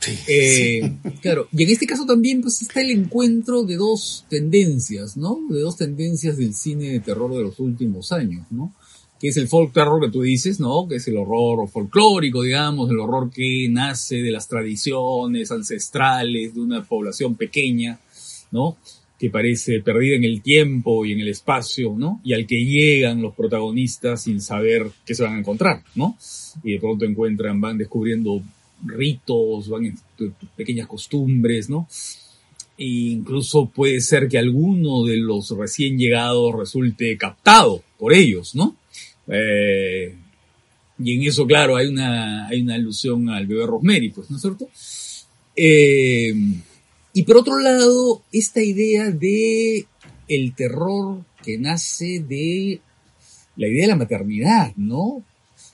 Sí, eh, Claro, y en este caso también pues está el encuentro de dos tendencias, ¿no? De dos tendencias del cine de terror de los últimos años, ¿no? Que es el folk terror que tú dices, ¿no? Que es el horror folclórico, digamos, el horror que nace de las tradiciones ancestrales de una población pequeña, ¿no? que parece perdida en el tiempo y en el espacio, ¿no? Y al que llegan los protagonistas sin saber qué se van a encontrar, ¿no? Y de pronto encuentran, van descubriendo ritos, van pequeñas costumbres, ¿no? E incluso puede ser que alguno de los recién llegados resulte captado por ellos, ¿no? Eh, y en eso, claro, hay una, hay una alusión al bebé Rosemary, pues, ¿no es cierto? Eh, y por otro lado, esta idea de el terror que nace de la idea de la maternidad, ¿no?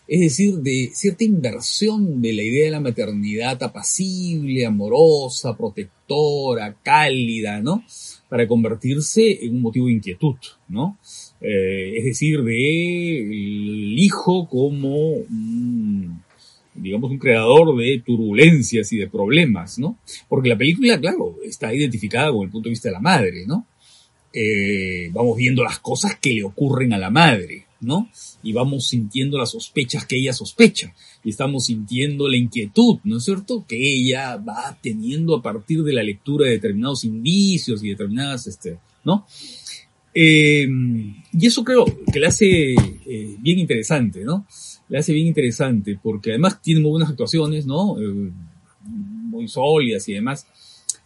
Es decir, de cierta inversión de la idea de la maternidad apacible, amorosa, protectora, cálida, ¿no? Para convertirse en un motivo de inquietud, ¿no? Eh, es decir, de el hijo como un digamos, un creador de turbulencias y de problemas, ¿no? Porque la película, claro, está identificada con el punto de vista de la madre, ¿no? Eh, vamos viendo las cosas que le ocurren a la madre, ¿no? Y vamos sintiendo las sospechas que ella sospecha. Y estamos sintiendo la inquietud, ¿no es cierto? Que ella va teniendo a partir de la lectura de determinados indicios y determinadas, este, ¿no? Eh, y eso creo que le hace eh, bien interesante, ¿no? le hace bien interesante, porque además tiene muy buenas actuaciones, ¿no? Eh, muy sólidas y demás.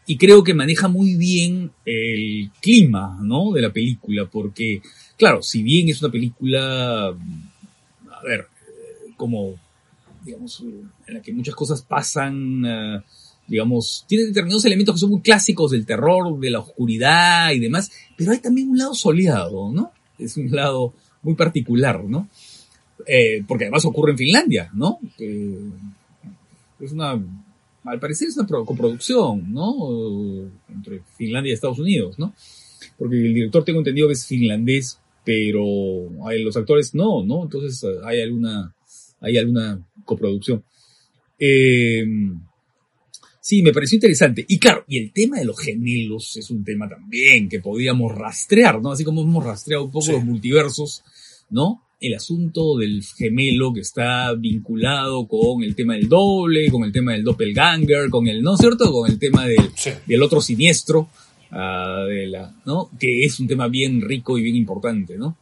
Y creo que maneja muy bien el clima, ¿no? De la película, porque, claro, si bien es una película, a ver, como, digamos, en la que muchas cosas pasan, eh, digamos, tiene determinados elementos que son muy clásicos del terror, de la oscuridad y demás, pero hay también un lado soleado, ¿no? Es un lado muy particular, ¿no? Eh, porque además ocurre en Finlandia, ¿no? es una, al parecer es una coproducción, ¿no? Entre Finlandia y Estados Unidos, ¿no? Porque el director tengo entendido que es finlandés, pero los actores no, ¿no? Entonces hay alguna, hay alguna coproducción. Eh, sí, me pareció interesante. Y claro, y el tema de los gemelos es un tema también que podíamos rastrear, ¿no? Así como hemos rastreado un poco los multiversos, ¿no? el asunto del gemelo que está vinculado con el tema del doble, con el tema del doppelganger, con el, ¿no es cierto? Con el tema del, del otro siniestro, uh, de la, ¿no? Que es un tema bien rico y bien importante, ¿no?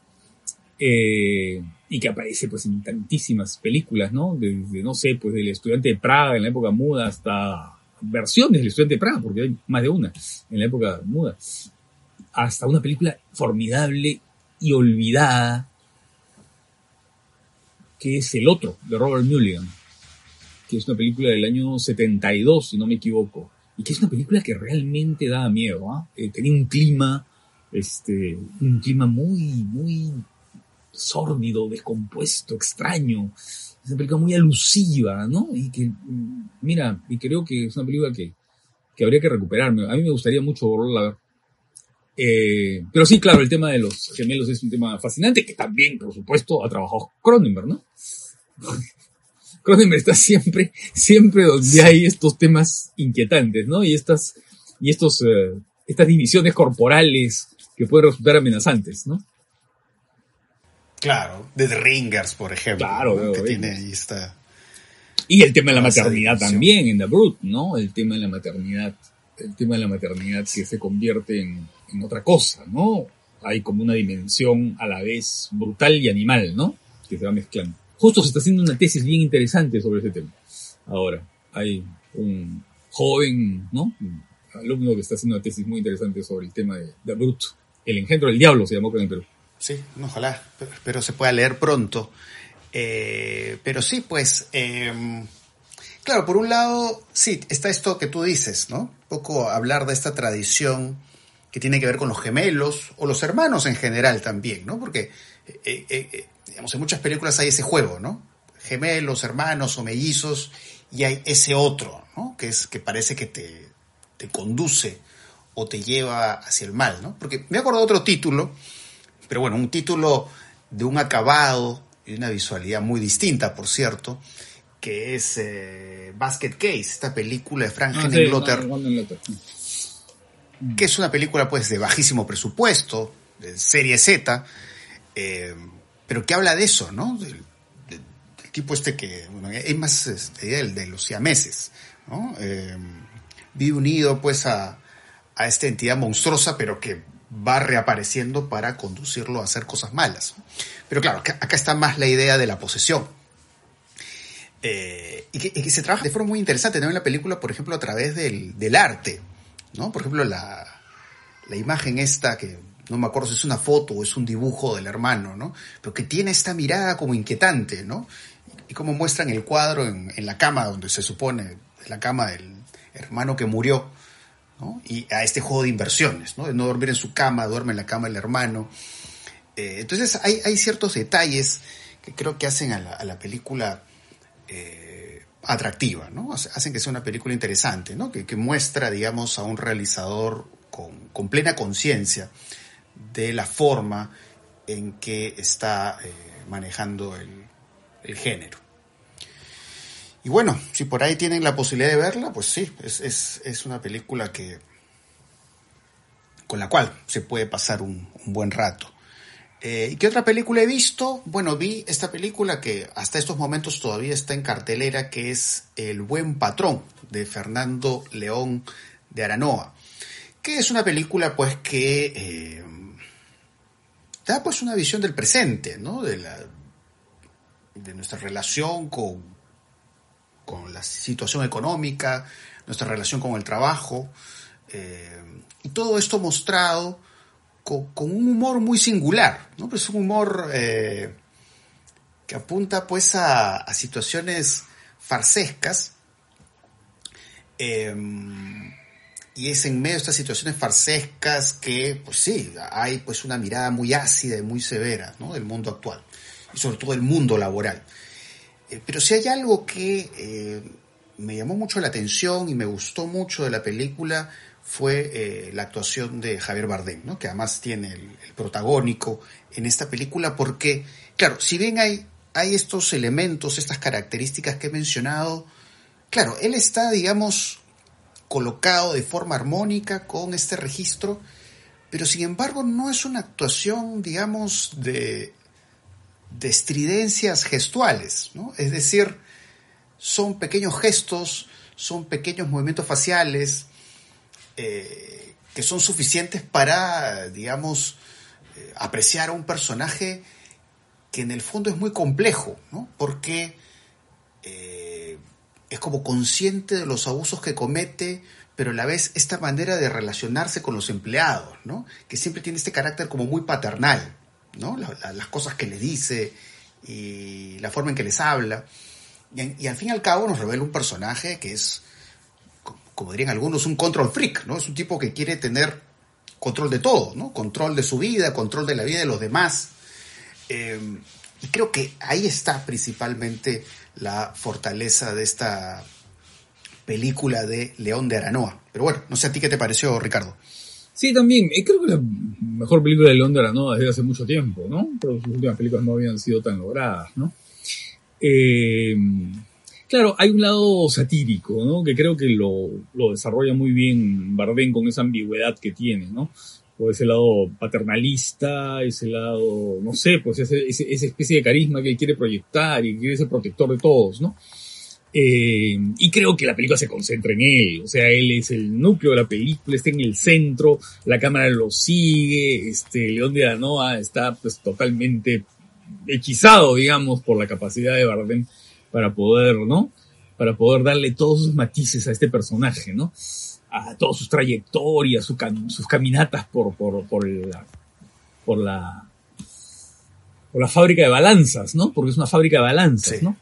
Eh, y que aparece pues en tantísimas películas, ¿no? Desde, no sé, pues del estudiante de Praga en la época muda hasta versiones del estudiante de Praga, porque hay más de una en la época muda, hasta una película formidable y olvidada que es El Otro, de Robert Mulligan, que es una película del año 72, si no me equivoco, y que es una película que realmente da miedo, ¿ah? eh, tenía un clima, este, un clima muy, muy sórdido, descompuesto, extraño, es una película muy alusiva, ¿no? Y que, mira, y creo que es una película que, que habría que recuperarme. A mí me gustaría mucho volverla a ver. Eh, pero sí, claro, el tema de los gemelos es un tema fascinante, que también, por supuesto, ha trabajado Cronenberg, ¿no? Cronenberg está siempre, siempre donde hay estos temas inquietantes, ¿no? Y estas, y estos, eh, estas divisiones corporales que pueden resultar amenazantes, ¿no? Claro, de The Ringers, por ejemplo. Claro, que tiene ahí esta. Y el tema de la maternidad también en The Brute, ¿no? El tema de la maternidad, el tema de la maternidad que se convierte en, en otra cosa, ¿no? Hay como una dimensión a la vez brutal y animal, ¿no? Que se va mezclando. Justo se está haciendo una tesis bien interesante sobre ese tema. Ahora, hay un joven, ¿no? Un alumno que está haciendo una tesis muy interesante sobre el tema de Brute. El engendro del diablo se llamó en el Perú. Sí, ojalá, espero se pueda leer pronto. Eh, pero sí, pues, eh, claro, por un lado, sí, está esto que tú dices, ¿no? Un poco hablar de esta tradición que tiene que ver con los gemelos o los hermanos en general también, ¿no? Porque, eh, eh, digamos, en muchas películas hay ese juego, ¿no? Gemelos, hermanos o mellizos y hay ese otro, ¿no? Que es que parece que te, te conduce o te lleva hacia el mal, ¿no? Porque me acuerdo de otro título, pero bueno, un título de un acabado y una visualidad muy distinta, por cierto, que es eh, Basket Case, esta película de Frank Ah, sí, que es una película pues de bajísimo presupuesto, de serie Z, eh, pero que habla de eso, ¿no? Del, del- tipo este que, bueno, es más este, el de los siameses, ¿no? Eh, unido pues a, a esta entidad monstruosa, pero que va reapareciendo para conducirlo a hacer cosas malas. ¿no? Pero claro, acá, está más la idea de la posesión. Eh, y, que, se trabaja de forma muy interesante también en la película, por ejemplo, a través del, del arte, ¿no? Por ejemplo, la, la imagen esta, que no me acuerdo si es una foto o es un dibujo del hermano, ¿no? Pero que tiene esta mirada como inquietante, ¿no? Y como muestran el cuadro en, la cama, donde se supone, la cama del hermano que murió, ¿no? Y a este juego de inversiones, ¿no? De no dormir en su cama, duerme en la cama del hermano. Eh, entonces hay, hay ciertos detalles que creo que hacen a la, película eh, atractiva, ¿no? Hace- Hacen que sea una película interesante, ¿no? Que, que muestra, digamos, a un realizador con, con plena conciencia de la forma en que está eh, manejando el, el género. Y bueno, si por ahí tienen la posibilidad de verla, pues sí, es, es, es una película que con la cual se puede pasar un, buen rato. Eh, ¿Y qué otra película he visto? Bueno, vi esta película que hasta estos momentos todavía está en cartelera, que es El Buen Patrón, de Fernando León de Aranoa, que es una película pues que eh, da pues una visión del presente, ¿no? De, nuestra relación con, con la situación económica, nuestra relación con el trabajo, eh, y todo esto mostrado con, un humor muy singular, ¿no? Pues un humor eh, que apunta pues a, a situaciones farsescas, eh, y es en medio de estas situaciones farsescas que, pues sí, hay pues una mirada muy ácida y muy severa, ¿no? Del mundo actual, y sobre todo del mundo laboral. Eh, pero si hay algo que eh, me llamó mucho la atención y me gustó mucho de la película fue eh, la actuación de Javier Bardem, ¿no? que además tiene el, protagónico en esta película, porque, claro, si bien hay, hay estos elementos, estas características que he mencionado, claro, él está, digamos, colocado de forma armónica con este registro, pero sin embargo no es una actuación, digamos, de, de estridencias gestuales, ¿no? Es decir, son pequeños gestos, son pequeños movimientos faciales eh, que son suficientes para, digamos, eh, apreciar a un personaje que en el fondo es muy complejo, ¿no? Porque eh, es como consciente de los abusos que comete, pero a la vez esta manera de relacionarse con los empleados, ¿no? Que siempre tiene este carácter como muy paternal, ¿no? La, la, las cosas que le dice y la forma en que les habla. Y, y, al fin y al cabo nos revela un personaje que es, como dirían algunos, un control freak, ¿no? Es un tipo que quiere tener control de todo, ¿no? Control de su vida, control de la vida de los demás. Eh, y creo que ahí está principalmente la fortaleza de esta película de León de Aranoa. Pero bueno, no sé a ti qué te pareció, Ricardo. Sí, también. Creo que la mejor película de Londra, ¿no? Desde hace mucho tiempo, ¿no? Pero sus últimas películas no habían sido tan logradas, ¿no? Eh, claro, hay un lado satírico, ¿no? Que creo que lo, lo desarrolla muy bien Bardem con esa ambigüedad que tiene, ¿no? O ese lado paternalista, ese lado, no sé, pues ese, esa especie de carisma que él quiere proyectar y quiere ser protector de todos, ¿no? Eh, y creo que la película se concentra en él, o sea, él es el núcleo de la película, está en el centro, la cámara lo sigue, este, León de Danoa está pues totalmente hechizado, digamos, por la capacidad de Bardem para poder, ¿no? Para poder darle todos sus matices a este personaje, ¿no? A todas sus trayectorias, su sus caminatas por, por, por la, por la, por la fábrica de balanzas, ¿no? Porque es una fábrica de balanzas, ¿no?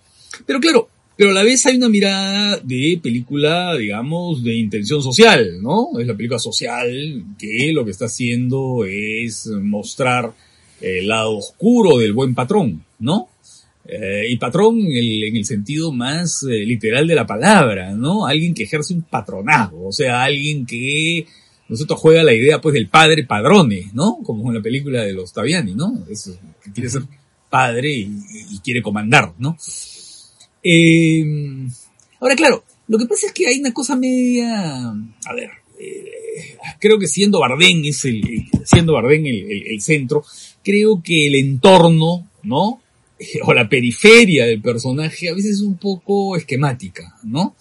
Pero claro, pero a la vez hay una mirada de película, digamos, de intención social, ¿no? Es la película social que lo que está haciendo es mostrar el lado oscuro del buen patrón, ¿no? Eh, y patrón en el, en el sentido más eh, literal de la palabra, ¿no? Alguien que ejerce un patronazgo, o sea, alguien que nosotros juega la idea pues del padre padrone, ¿no? Como en la película de los Taviani, ¿no? Es, que quiere ser padre y, quiere comandar, ¿no? Eh, ahora, claro, lo que pasa es que hay una cosa media, a ver, eh, creo que siendo Bardén es el, siendo Bardén el, centro, creo que el entorno, ¿no? o la periferia del personaje a veces es un poco esquemática, ¿no?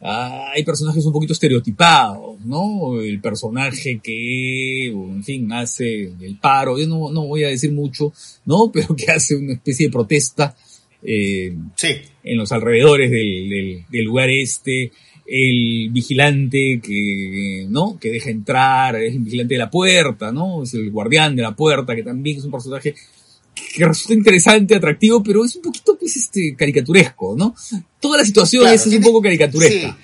Ah, hay personajes un poquito estereotipados, ¿no? El personaje que, en fin, hace el paro, yo no, no voy a decir mucho, ¿no? Pero que hace una especie de protesta eh, sí. en los alrededores del, del, lugar este, el vigilante que, ¿no? Que deja entrar, es el vigilante de la puerta, ¿no? Es el guardián de la puerta, que también es un personaje que resulta interesante, atractivo, pero es un poquito, pues, este, caricaturesco, ¿no? Toda la situación es, un poco caricaturesca.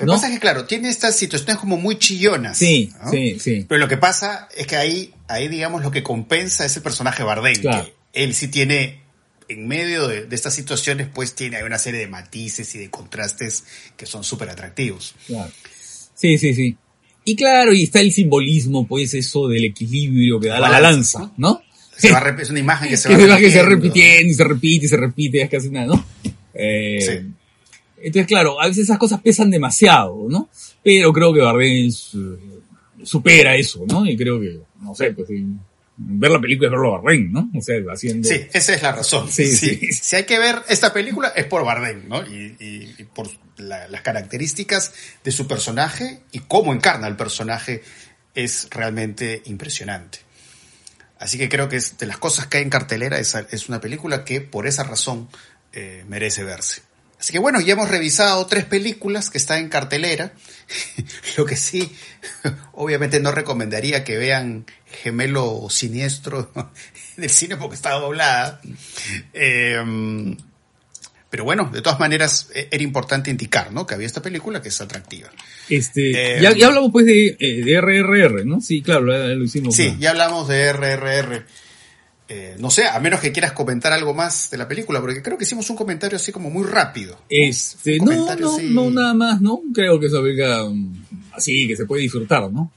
Lo que pasa es que, claro, tiene estas situaciones como muy chillonas. Sí, sí, sí. Pero lo que pasa es que ahí, ahí digamos, lo que compensa es el personaje Bardem. Que él sí tiene en medio de, estas situaciones, pues tiene una serie de matices y de contrastes que son súper atractivos. Claro. Sí, sí, sí. Y claro, y está el simbolismo, pues, eso del equilibrio que da la, balanza, ¿no? Es una imagen que se va, repitiendo. Que se repitiendo y se repite y se repite, es casi nada, ¿no? Eh, sí. Entonces, claro, a veces esas cosas pesan demasiado, ¿no? Pero creo que Bardem supera eso, ¿no? Y creo que, no sé, pues ver la película es verlo a Bardem, ¿no? O sea, haciendo... Sí, esa es la razón. Sí, sí. Si hay que ver esta película es por Bardem, ¿no? Y, por las características de su personaje y cómo encarna el personaje es realmente impresionante. Así que creo que es de las cosas que hay en cartelera, es, es una película que por esa razón eh, merece verse. Así que bueno, ya hemos revisado tres películas que están en cartelera. Lo que sí, obviamente no recomendaría que vean Gemelo Siniestro del cine porque está doblada. Em, pero bueno, de todas maneras e-, era importante indicar, ¿no? Que había esta película que es atractiva. Este, em, ya, hablamos pues de, eh, de, RRR, ¿no? Sí, claro, lo, hicimos. Sí, ya hablamos de RRR. Eh, no sé, a menos que quieras comentar algo más de la película, porque creo que hicimos un comentario así como muy rápido. Este, no, no, no, nada más, ¿no? Creo que esa película um, así, que se puede disfrutar, ¿no?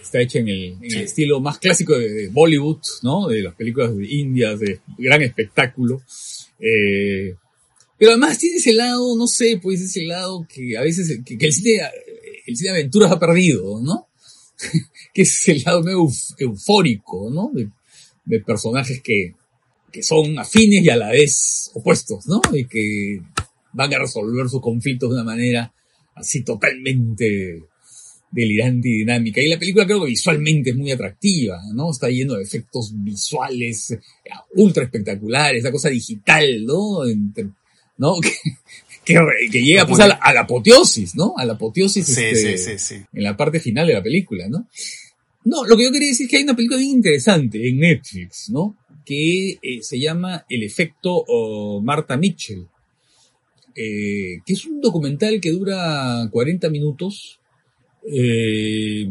Está hecha en el, estilo más clásico de, Bollywood, ¿no? De las películas de India, de gran espectáculo. Eh, pero además tiene ese lado, no sé, pues ese lado que a veces, que, el cine, el cine de aventuras ha perdido, ¿no? que es el lado medio eufórico, ¿no? de personajes que, que son afines y a la vez opuestos, ¿no? Y que van a resolver sus conflictos de una manera así totalmente delirante y dinámica. Y la película creo que visualmente es muy atractiva, ¿no? Está lleno de efectos visuales eh, ultra espectaculares, la cosa digital, ¿no? ¿no? Que, que, llega pues a la, apoteosis, ¿no? A la apoteosis este, en la parte final de la película, ¿no? No, lo que yo quería decir es que hay una película bien interesante en Netflix, ¿no? Que eh, se llama El efecto Marta Mitchell, eh, que es un documental que dura 40 minutos, eh,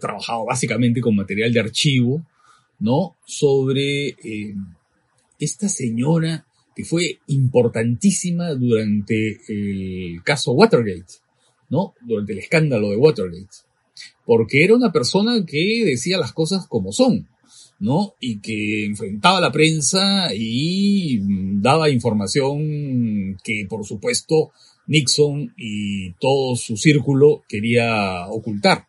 trabajado básicamente con material de archivo, ¿no? Sobre esta señora que fue importantísima durante el caso Watergate, ¿no? Durante el escándalo de Watergate. Porque era una persona que decía las cosas como son, ¿no? Y que enfrentaba a la prensa y daba información que, por supuesto, Nixon y todo su círculo quería ocultar,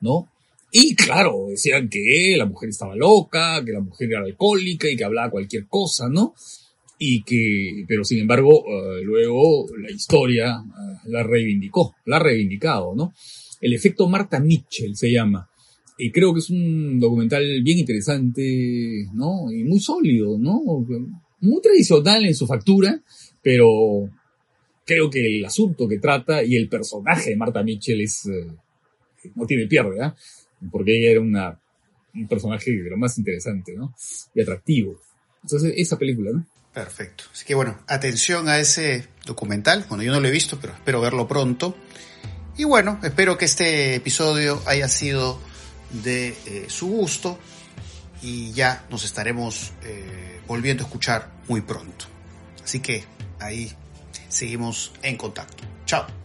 ¿no? Y claro, decían que la mujer estaba loca, que la mujer era alcohólica y que hablaba cualquier cosa, ¿no? Y que, pero sin embargo, eh, luego la historia eh, la reivindicó, la ha reivindicado, ¿no? El efecto Marta Mitchell se llama. Y creo que es un documental bien interesante, ¿no? Y muy sólido, ¿no? Muy tradicional en su factura, pero creo que el asunto que trata y el personaje de Marta Mitchell es, eh, no tiene pierde, ¿ah? porque ella era una, un personaje de lo más interesante, ¿no? Y atractivo. Entonces, esa película, ¿no? Perfecto. Así que bueno, atención a ese documental. Bueno, yo no lo he visto, pero espero verlo pronto. Y bueno, espero que este episodio haya sido de eh, su gusto y ya nos estaremos eh, volviendo a escuchar muy pronto. Así que ahí seguimos en contacto. Chao.